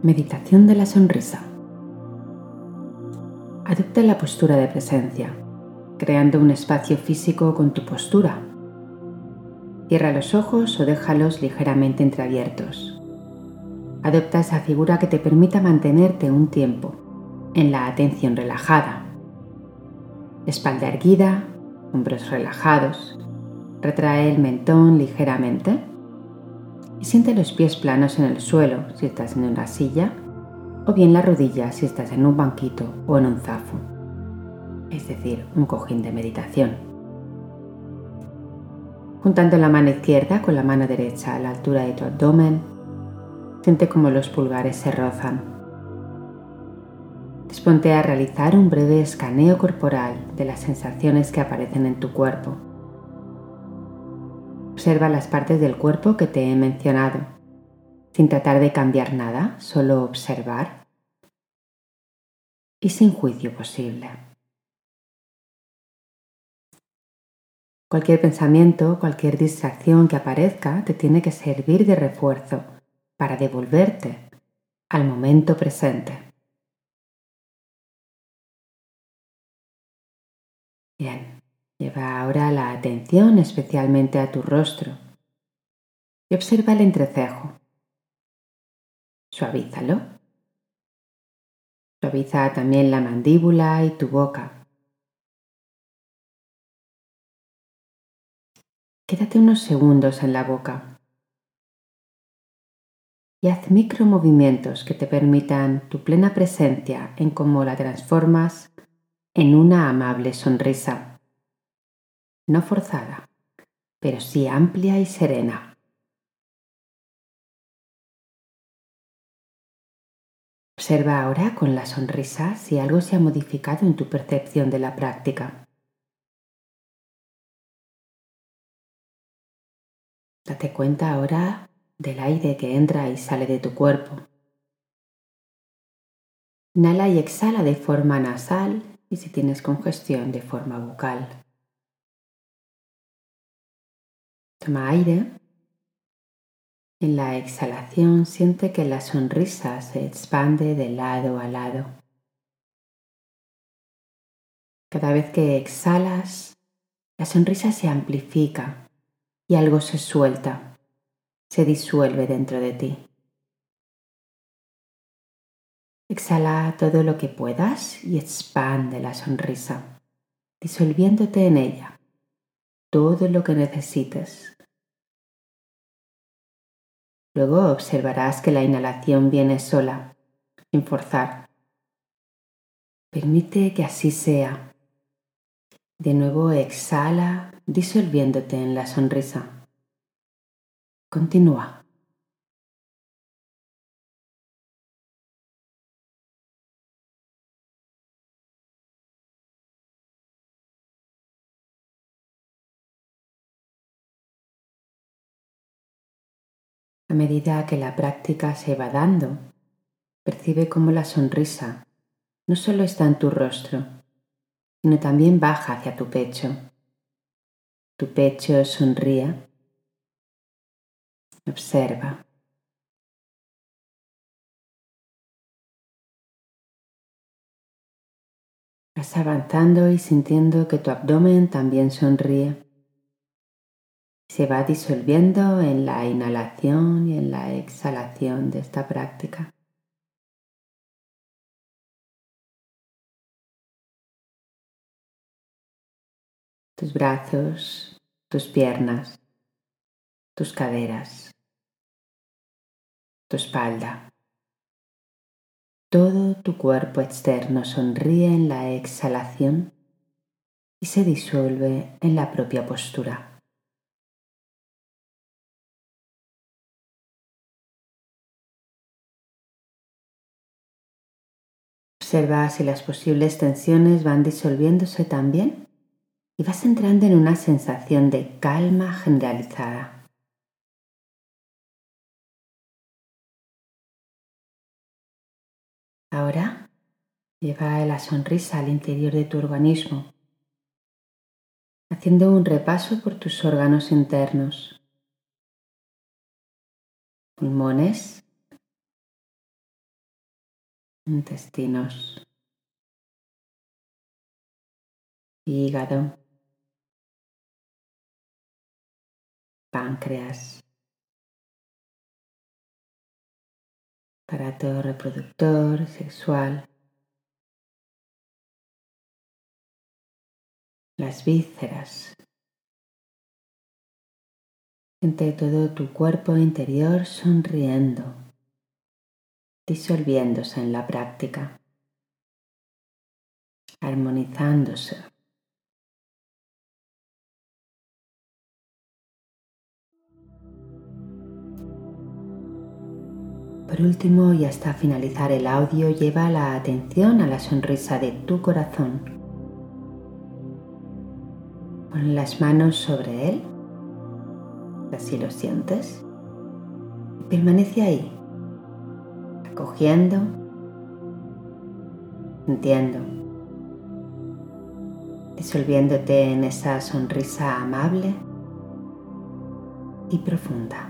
Meditación de la sonrisa. Adopta la postura de presencia, creando un espacio físico con tu postura. Cierra los ojos o déjalos ligeramente entreabiertos. Adopta esa figura que te permita mantenerte un tiempo en la atención relajada. Espalda erguida, hombros relajados. Retrae el mentón ligeramente y siente los pies planos en el suelo si estás en una silla o bien las rodillas si estás en un banquito o en un zafo, es decir, un cojín de meditación. Juntando la mano izquierda con la mano derecha a la altura de tu abdomen, siente como los pulgares se rozan. Disponte a realizar un breve escaneo corporal de las sensaciones que aparecen en tu cuerpo Observa las partes del cuerpo que te he mencionado, sin tratar de cambiar nada, solo observar y sin juicio posible. Cualquier pensamiento, cualquier distracción que aparezca te tiene que servir de refuerzo para devolverte al momento presente. Bien. Lleva ahora la atención especialmente a tu rostro y observa el entrecejo. Suavízalo. Suaviza también la mandíbula y tu boca. Quédate unos segundos en la boca y haz micromovimientos que te permitan tu plena presencia en cómo la transformas en una amable sonrisa no forzada, pero sí amplia y serena. Observa ahora con la sonrisa si algo se ha modificado en tu percepción de la práctica. Date cuenta ahora del aire que entra y sale de tu cuerpo. Inhala y exhala de forma nasal y si tienes congestión de forma bucal. Aire. En la exhalación siente que la sonrisa se expande de lado a lado. Cada vez que exhalas, la sonrisa se amplifica y algo se suelta, se disuelve dentro de ti. Exhala todo lo que puedas y expande la sonrisa, disolviéndote en ella todo lo que necesites. Luego observarás que la inhalación viene sola, sin forzar. Permite que así sea. De nuevo exhala, disolviéndote en la sonrisa. Continúa. A medida que la práctica se va dando, percibe cómo la sonrisa no solo está en tu rostro, sino también baja hacia tu pecho. Tu pecho sonríe. Observa. Vas avanzando y sintiendo que tu abdomen también sonríe se va disolviendo en la inhalación y en la exhalación de esta práctica. Tus brazos, tus piernas, tus caderas, tu espalda. Todo tu cuerpo externo sonríe en la exhalación y se disuelve en la propia postura. Observa si las posibles tensiones van disolviéndose también y vas entrando en una sensación de calma generalizada. Ahora lleva la sonrisa al interior de tu organismo, haciendo un repaso por tus órganos internos, pulmones, intestinos, hígado, páncreas, aparato reproductor sexual, las vísceras, entre todo tu cuerpo interior sonriendo, disolviéndose en la práctica, armonizándose. Por último, y hasta finalizar el audio, lleva la atención a la sonrisa de tu corazón. Pon las manos sobre él, así lo sientes. permanece ahí, acogiendo, sintiendo, disolviéndote en esa sonrisa amable y profunda.